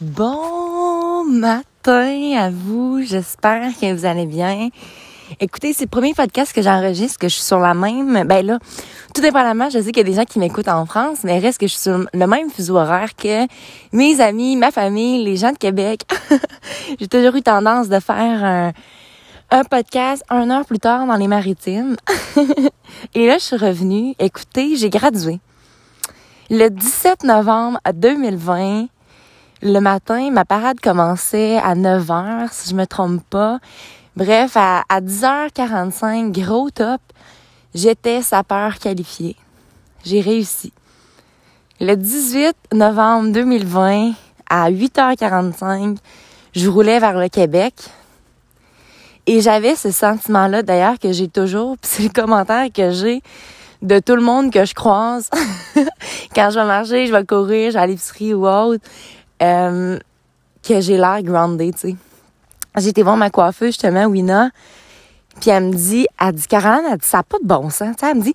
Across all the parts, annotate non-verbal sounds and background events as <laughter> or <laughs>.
Bon matin à vous, j'espère que vous allez bien. Écoutez, c'est le premier podcast que j'enregistre, que je suis sur la même. Ben là, tout dépendamment, je sais qu'il y a des gens qui m'écoutent en France, mais reste que je suis sur le même fuseau horaire que mes amis, ma famille, les gens de Québec. <laughs> J'ai toujours eu tendance de faire un, podcast un heure plus tard dans les maritimes. <laughs> Et là, je suis revenue. Écoutez, j'ai gradué. Le 17 novembre 2020, le matin, ma parade commençait à 9 h, si je me trompe pas. Bref, à, 10h45, gros top, j'étais sapeur qualifié. J'ai réussi. Le 18 novembre 2020, à 8h45, je roulais vers le Québec. Et j'avais ce sentiment-là, d'ailleurs, que j'ai toujours, puis c'est le commentaire que j'ai de tout le monde que je croise. <laughs> Quand je vais marcher, je vais courir, je vais à l'épicerie ou autre. Euh, que j'ai l'air grounded, tu sais. J'ai été voir ma coiffeuse, justement, Wina, puis elle me dit, elle dit, Caroline, elle dit, ça n'a pas de bon sens. sais, elle me dit,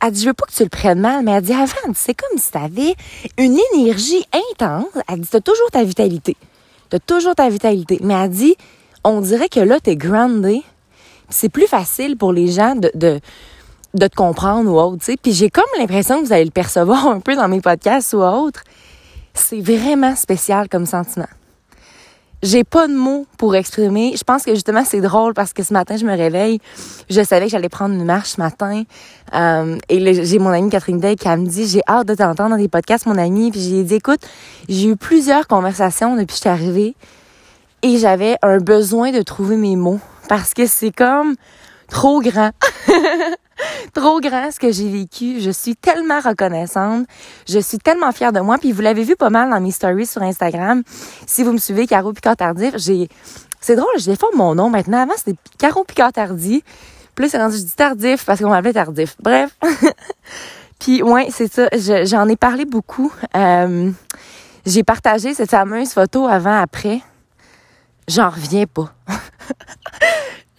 elle dit, je veux pas que tu le prennes mal, mais elle dit, avant, c'est comme si tu avais une énergie intense. Elle dit, t'as toujours ta vitalité. T'as toujours ta vitalité. Mais elle dit, on dirait que là, t'es grounded. C'est plus facile pour les gens de, de, de te comprendre ou autre, tu sais. Puis j'ai comme l'impression que vous allez le percevoir <laughs> un peu dans mes podcasts ou autres. C'est vraiment spécial comme sentiment. J'ai pas de mots pour exprimer. Je pense que justement c'est drôle parce que ce matin je me réveille, je savais que j'allais prendre une marche ce matin. Euh, et j'ai mon amie Catherine Day qui me dit j'ai hâte de t'entendre dans des podcasts mon amie. Puis j'ai dit écoute j'ai eu plusieurs conversations depuis que je suis arrivée et j'avais un besoin de trouver mes mots parce que c'est comme trop grand. <laughs> <laughs> trop grand ce que j'ai vécu. Je suis tellement reconnaissante. Je suis tellement fière de moi. Puis vous l'avez vu pas mal dans mes stories sur Instagram. Si vous me suivez, Caro Picard Tardif, j'ai, c'est drôle, je défends mon nom maintenant. Avant, c'était Caro Picard Tardif. Plus c'est rendu, je dis tardif parce qu'on m'appelait tardif. Bref. <laughs> Puis ouais, c'est ça. j'en ai parlé beaucoup. Euh, j'ai partagé cette fameuse photo avant-après. J'en reviens pas. <laughs>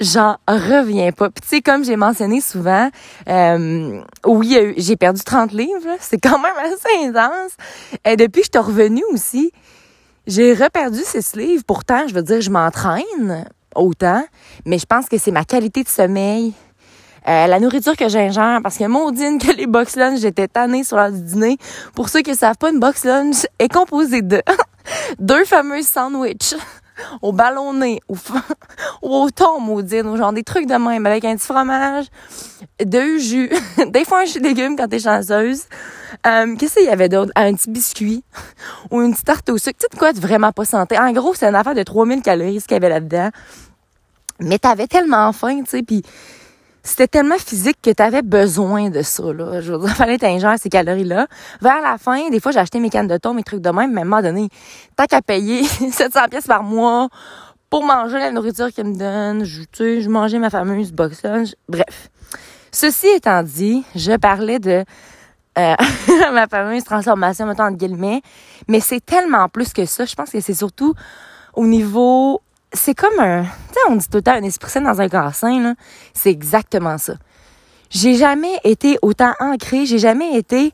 j'en reviens pas. Puis tu sais, comme j'ai mentionné souvent, euh, oui, j'ai perdu 30 livres. C'est quand même assez intense. Et depuis que je suis revenue aussi, j'ai reperdu ces livres. Pourtant, je veux dire, je m'entraîne autant, mais je pense que c'est ma qualité de sommeil. Euh, la nourriture que j'ingère, parce que maudine que les box lunch, j'étais tannée sur l'heure du dîner. Pour ceux qui ne savent pas, une box lunch est composée de <laughs> deux fameuses sandwichs au ballonné, au, <laughs> ou au thon maudine, genre des trucs de même, avec un petit fromage, deux jus, <laughs> des fois un jus de légumes quand t'es chanceuse. Euh, Qu'est-ce qu'il y avait d'autre? Un petit biscuit <laughs> ou une petite tarte au sucre. Tu sais de quoi vraiment pas santé? En gros, c'est une affaire de 3000 calories ce qu'il y avait là-dedans. Mais t'avais tellement faim, tu sais, puis c'était tellement physique que tu besoin de ça. Là. Je veux dire, <laughs> fallait t'ingérer ces calories-là. Vers la fin, des fois, j'ai acheté mes cannes de thon, mes trucs de même, mais à un moment donné, tant qu'à payer <laughs> 700 pièces par mois pour manger la nourriture qu'ils me donnent, je, tu je mangeais ma fameuse box lunch. Bref. Ceci étant dit, je parlais de euh, <laughs> ma fameuse transformation, mettons, entre guillemets, mais c'est tellement plus que ça. Je pense que c'est surtout au niveau c'est comme un, tu sais, on dit tout le temps un esprit sain dans un corps sain, là. C'est exactement ça. J'ai jamais été autant ancrée, j'ai jamais été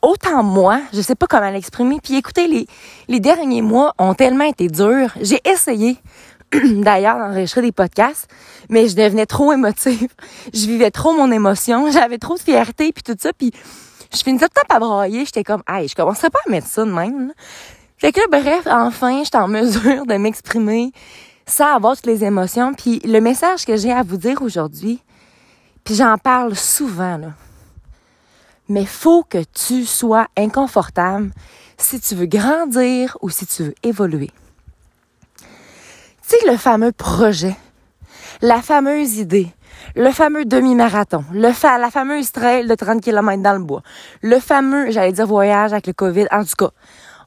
autant moi, je sais pas comment l'exprimer. Puis écoutez, les, les derniers mois ont tellement été durs. J'ai essayé, <clears throat> d'ailleurs, d'enregistrer des podcasts, mais je devenais trop émotive. Je vivais trop mon émotion, <laughs> j'avais trop de fierté, puis tout ça, puis je finissais tout le temps à brailler. J'étais comme, hey, je commencerais pas à mettre ça de même. Fait que là, bref, enfin, j'étais en mesure de m'exprimer avoir toutes les émotions. Puis le message que j'ai à vous dire aujourd'hui, puis j'en parle souvent, là, mais faut que tu sois inconfortable si tu veux grandir ou si tu veux évoluer. Tu sais, le fameux projet, la fameuse idée, le fameux demi-marathon, le fa la fameuse trail de 30 km dans le bois, le fameux, j'allais dire voyage avec le COVID, en tout cas,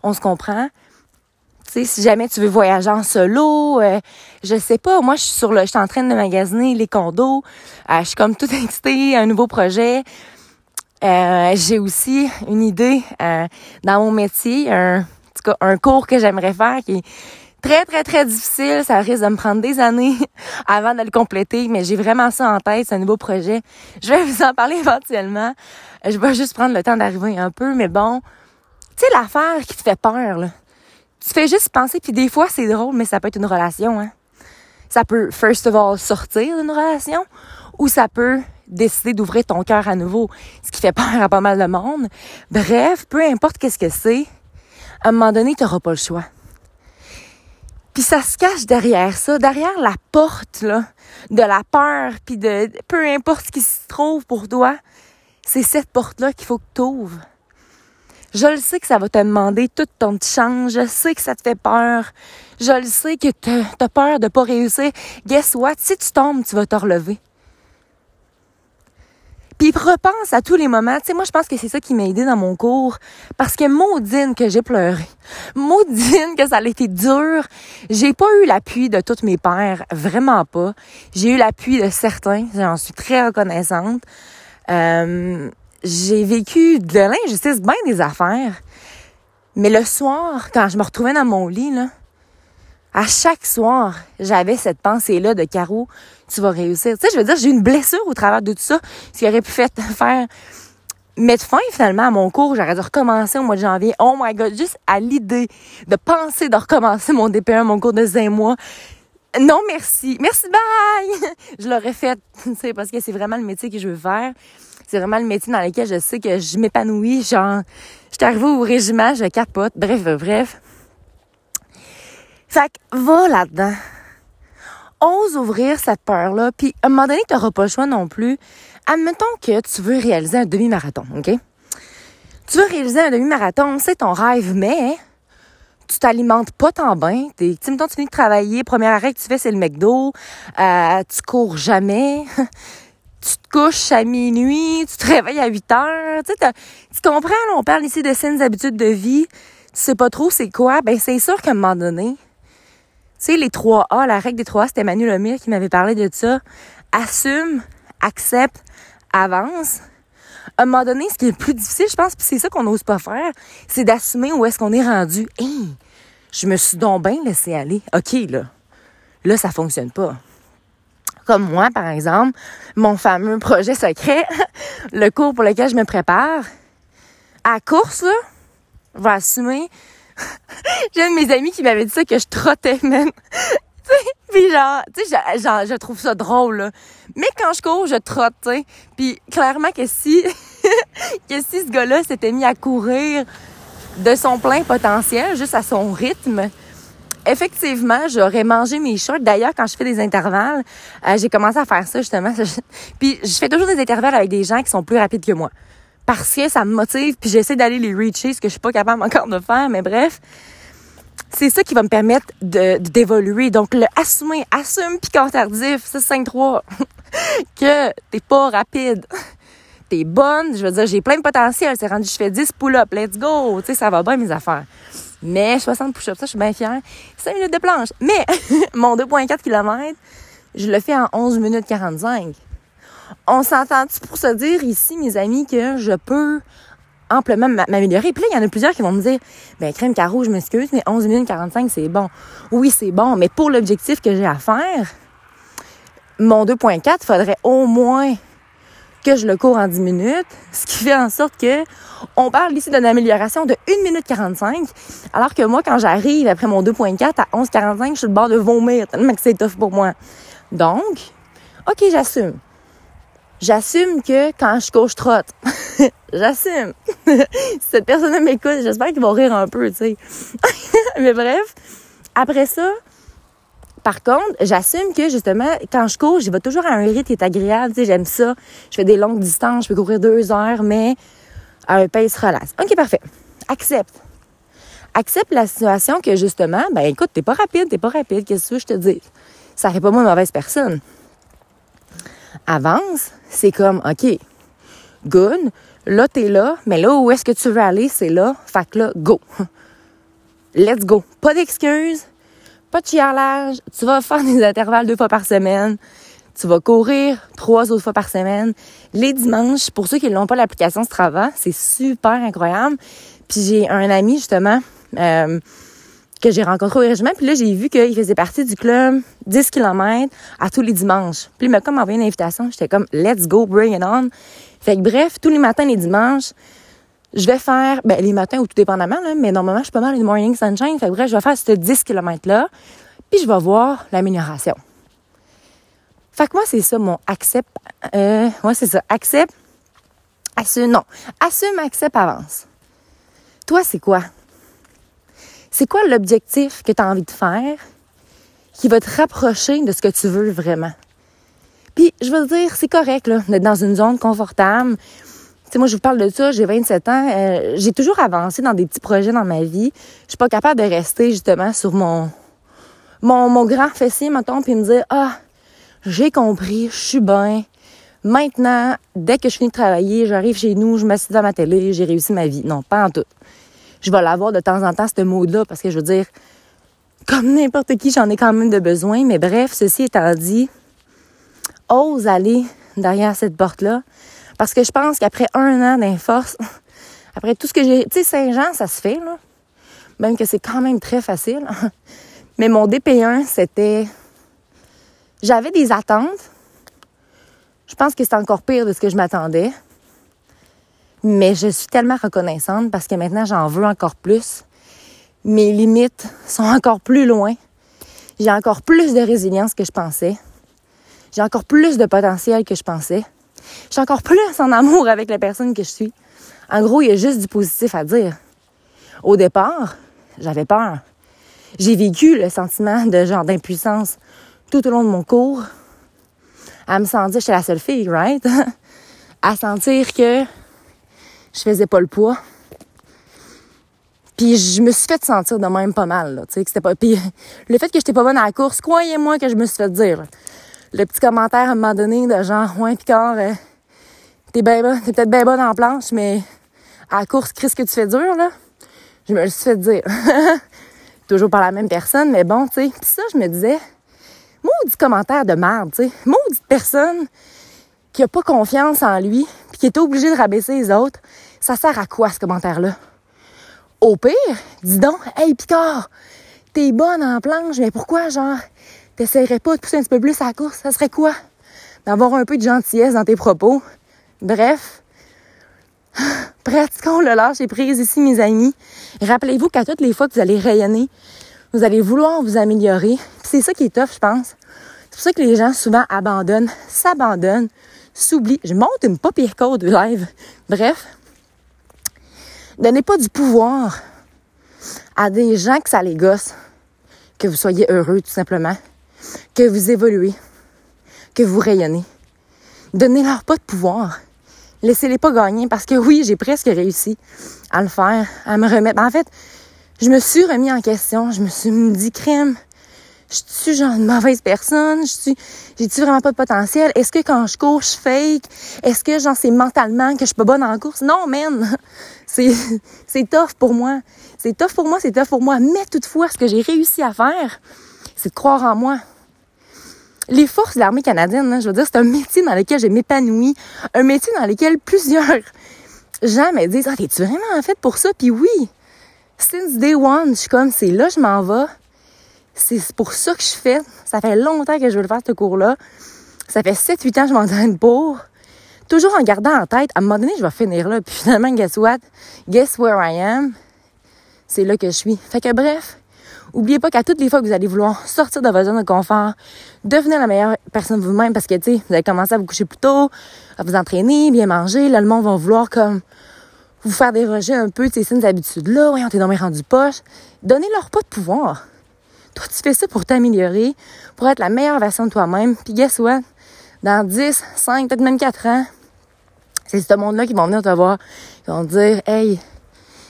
on se comprend, si jamais tu veux voyager en solo, euh, je sais pas, moi je suis sur le je suis en train de magasiner les condos, euh, je suis comme tout excitée, un nouveau projet. Euh, j'ai aussi une idée dans mon métier, un, en tout cas, un cours que j'aimerais faire qui est très, très, très difficile. Ça risque de me prendre des années <laughs> avant de le compléter, mais j'ai vraiment ça en tête, c'est un nouveau projet. Je vais vous en parler éventuellement. Je vais juste prendre le temps d'arriver un peu, mais bon, tu sais, l'affaire qui te fait peur, là tu fais juste penser, puis des fois, c'est drôle, mais ça peut être une relation, hein. Ça peut, first of all, sortir d'une relation, ou ça peut décider d'ouvrir ton cœur à nouveau, ce qui fait peur à pas mal de monde. Bref, peu importe qu'est-ce que c'est, à un moment donné, tu n'auras pas le choix. Puis ça se cache derrière ça, derrière la porte là, de la peur, puis de peu importe ce qui se trouve pour toi, c'est cette porte-là qu'il faut que tu ouvres. Je le sais que ça va te demander tout ton change. Je sais que ça te fait peur. Je le sais que tu as peur de pas réussir. Guess what? Si tu tombes, tu vas te relever. Puis repense à tous les moments. Tu sais, moi, je pense que c'est ça qui m'a aidé dans mon cours. Parce que maudine que j'ai pleuré. Maudine que ça a été dur. J'ai pas eu l'appui de tous mes pères. Vraiment pas. J'ai eu l'appui de certains. J'en suis très reconnaissante. Euh, j'ai vécu de l'injustice, bien des affaires. Mais le soir, quand je me retrouvais dans mon lit, là, à chaque soir, j'avais cette pensée-là de Caro, tu vas réussir. Tu sais, je veux dire, j'ai une blessure au travers de tout ça, ce qui aurait pu <laughs> faire, mettre fin finalement à mon cours. J'aurais dû recommencer au mois de janvier. Oh my God, juste à l'idée de penser de recommencer mon DP1, mon cours de 5 mois. Non, merci. Merci, bye! <laughs> je l'aurais fait, <laughs> tu sais, parce que c'est vraiment le métier que je veux faire. C'est vraiment le métier dans lequel je sais que je m'épanouis. Genre, je suis arrivée au régiment, je capote. Bref, bref. Fait que va là-dedans. Ose ouvrir cette peur-là. Puis à un moment donné, tu n'auras pas le choix non plus. Admettons que tu veux réaliser un demi-marathon, OK? Tu veux réaliser un demi-marathon, c'est ton rêve, mais tu t'alimentes pas tant bien. Tu sais, tu finis de travailler, premier arrêt que tu fais, c'est le McDo. Euh, tu cours jamais. <laughs> tu te couches à minuit, tu te réveilles à 8 heures. Tu, comprends, on parle ici de saines habitudes de vie. Tu sais pas trop c'est quoi. Ben, c'est sûr qu'à un moment donné, tu sais, les 3 A, la règle des 3 A, c'était Manu Lemire qui m'avait parlé de ça. Assume, accepte, avance. À un moment donné, ce qui est le plus difficile, je pense, puis c'est ça qu'on n'ose pas faire, c'est d'assumer où est-ce qu'on est rendu. Je me suis donc bien laissé aller. OK, là. Là, ça fonctionne pas comme moi, par exemple, mon fameux projet secret, <laughs> le cours pour lequel je me prépare, à course, là, vais assumer. <laughs> J'ai un de mes amis qui m'avait dit ça, que je trottais même. <laughs> puis genre, tu sais, je trouve ça drôle, là. Mais quand je cours, je trotte, tu sais. Puis clairement que si, que si ce gars-là s'était mis à courir de son plein potentiel, juste à son rythme, effectivement, j'aurais mangé mes shorts. D'ailleurs, quand je fais des intervalles, euh, j'ai commencé à faire ça justement. <laughs> puis je fais toujours des intervalles avec des gens qui sont plus rapides que moi. Parce que ça me motive, puis j'essaie d'aller les reacher, ce que je suis pas capable encore de faire, mais bref. C'est ça qui va me permettre de, d'évoluer. Donc, le assumer, assume piquant tardif, 6, 5, 3, que t'es pas rapide. T'es bonne, je veux dire, j'ai plein de potentiel. C'est rendu, je fais 10 pull-ups, let's go. Tu sais, ça va bien mes affaires. Mais 60 push-ups, ça, je suis bien fière. 5 minutes de planche. Mais <laughs> mon 2,4 km, je le fais en 11 minutes 45. On s'entend-tu pour se dire ici, mes amis, que je peux amplement m'améliorer? Puis là, il y en a plusieurs qui vont me dire, ben, crème carreau, je m'excuse, mais 11 minutes 45, c'est bon. Oui, c'est bon, mais pour l'objectif que j'ai à faire, mon 2.4, il faudrait au moins que je le cours en 10 minutes, ce qui fait en sorte que on parle ici d'une amélioration de 1 minute 45, alors que moi, quand j'arrive après mon 2.4 à 11.45, je suis le bord de vomir tellement que c'est tough pour moi. Donc, OK, j'assume. J'assume que quand je cours, je trotte. <laughs> j'assume. si <laughs> cette personne m'écoute, j'espère qu'ils vont rire un peu, tu sais. <laughs> Mais bref, après ça, par contre, j'assume que justement, quand je cours, je vais toujours à un rythme qui est agréable. Tu sais, j'aime ça. Je fais des longues distances, je peux courir deux heures, mais à un pace relax. OK, parfait. Accepte. Accepte la situation que justement, ben écoute, t'es pas rapide, t'es pas rapide, qu'est-ce que je te dis? Ça fait pas moi une mauvaise personne. Avance, c'est comme, OK, good, là, t'es là, mais là où est-ce que tu veux aller, c'est là, fait que là, go. <laughs> Let's go. Pas d'excuses, pas de chialage, tu vas faire des intervalles deux fois par semaine, tu vas courir trois autres fois par semaine. Les dimanches, pour ceux qui n'ont pas l'application Strava, c'est super incroyable. Puis j'ai un ami justement euh, que j'ai rencontré au régiment, puis là j'ai vu qu'il faisait partie du club 10 km à tous les dimanches. Puis il m'a comme envoyé une invitation, j'étais comme let's go, bring it on. Fait que bref, tous les matins les dimanches, je vais faire, ben, les matins ou tout dépendamment, mais normalement, je suis pas mal une morning sunshine. Fait bref, je vais faire ce 10 km-là, puis je vais voir l'amélioration. Fait que moi, c'est ça, mon accept. Euh, moi, c'est ça. Accept. Assume. Non. Assume, accepte, avance. Toi, c'est quoi? C'est quoi l'objectif que tu as envie de faire qui va te rapprocher de ce que tu veux vraiment? Puis, je veux dire, c'est correct, là, d'être dans une zone confortable. Sais, moi, je vous parle de ça, j'ai 27 ans. Euh, j'ai toujours avancé dans des petits projets dans ma vie. Je suis pas capable de rester, justement, sur mon, mon, mon grand fessier, mettons, puis me dire, ah, j'ai compris, je suis bien. Maintenant, dès que je finis de travailler, j'arrive chez nous, je m'assieds devant ma télé, j'ai réussi ma vie. Non, pas en tout. Je vais l'avoir de temps en temps, ce mot-là, parce que je veux dire, comme n'importe qui, j'en ai quand même de besoin. Mais bref, ceci étant dit, ose aller derrière cette porte-là. Parce que je pense qu'après un an d'inforce, <laughs> après tout ce que j'ai. Tu sais, Saint-Jean, ça se fait, là. Même que c'est quand même très facile. <laughs> Mais mon DP1, c'était j'avais des attentes. Je pense que c'est encore pire de ce que je m'attendais. Mais je suis tellement reconnaissante parce que maintenant, j'en veux encore plus. Mes limites sont encore plus loin. J'ai encore plus de résilience que je pensais. J'ai encore plus de potentiel que je pensais. J'ai encore plus en amour avec la personne que je suis. En gros, il y a juste du positif à dire. Au départ, j'avais peur. J'ai vécu le sentiment de genre d'impuissance tout au long de mon cours à me sentir, j'étais la seule fille, right? <laughs> à sentir que je faisais pas le poids. Puis je me suis fait sentir de même pas mal, tu sais. Puis le fait que j'étais pas bonne à la course, croyez-moi que je me suis fait dire. Le petit commentaire à un moment donné de genre, ouais, Picard, euh, t'es ben t'es peut-être bien bonne en planche, mais à la course, qu'est-ce que tu fais dur, là? Je me le suis fait dire. <laughs> Toujours par la même personne, mais bon, tu sais. Puis ça, je me disais, maudit commentaire de merde, tu sais. Maudite personne qui a pas confiance en lui, puis qui est obligé de rabaisser les autres. Ça sert à quoi, ce commentaire-là? Au pire, dis donc, hey Picard, t'es bonne en planche, mais pourquoi, genre, t'essaierais pas de pousser un petit peu plus à la course? Ça serait quoi? D'avoir un peu de gentillesse dans tes propos. Bref, <sighs> pratiquons le lâcher prise ici, mes amis. Rappelez-vous qu'à toutes les fois que vous allez rayonner, vous allez vouloir vous améliorer. C'est ça qui est tough, je pense. C'est pour ça que les gens souvent abandonnent, s'abandonnent, s'oublient. Je monte une pas code live. Bref, donnez pas du pouvoir à des gens que ça les gosse. Que vous soyez heureux, tout simplement. Que vous évoluez. Que vous rayonnez. Donnez-leur pas de pouvoir. Laissez-les pas gagner parce que oui, j'ai presque réussi à le faire, à me remettre. En fait, je me suis remis en question. Je me suis dit, crème, je suis genre une mauvaise personne? Je suis, j'ai-tu vraiment pas de potentiel? Est-ce que quand je cours, je fake? Est-ce que j'en sais mentalement que je suis pas bonne en course? Non, man! <laughs> C'est, c'est tough pour moi. C'est tough pour moi, c'est tough pour moi. Mais toutefois, ce que j'ai réussi à faire, c'est de croire en moi. Les forces de l'armée canadienne, hein, je veux dire, c'est un métier dans lequel je m'épanouis. Un métier dans lequel plusieurs <laughs> gens me disent, ah, t'es-tu vraiment en fait pour ça? Puis oui, since day one, je suis comme, c'est là je m'en vais. C'est pour ça que je fais. Ça fait longtemps que je veux le faire, ce cours-là. Ça fait 7-8 ans que je m'entraîne <laughs> pour. Toujours en gardant en tête, à un moment donné, je vais finir là. Puis finalement, guess what? Guess where I am? C'est là que je suis. Fait que bref, oubliez pas qu'à toutes les fois que vous allez vouloir sortir de votre zone de confort, devenir la meilleure personne vous-même parce que, tu sais, vous allez commencer à vous coucher plus tôt, à vous entraîner, bien manger. Là, le monde va vouloir comme vous faire déroger un peu de ces saines habitudes-là. Voyons, t'es dans mes rendus poche. Donnez-leur pas de pouvoir. Toi, tu fais ça pour t'améliorer, pour être la meilleure version de toi-même. Puis guess what? Dans 10, 5, peut-être même 4 ans, c'est ce monde-là qui vont venir te voir. Ils vont te dire, hey,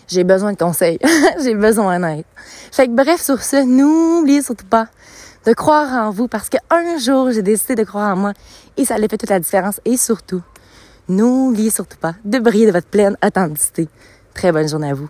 j'ai besoin de conseils. <laughs> j'ai besoin d'aide. Fait que bref, sur ce, n'oubliez surtout pas de croire en vous parce qu'un jour, j'ai décidé de croire en moi et ça allait fait toute la différence. Et surtout, n'oubliez surtout pas de briller de votre pleine authenticité. Très bonne journée à vous.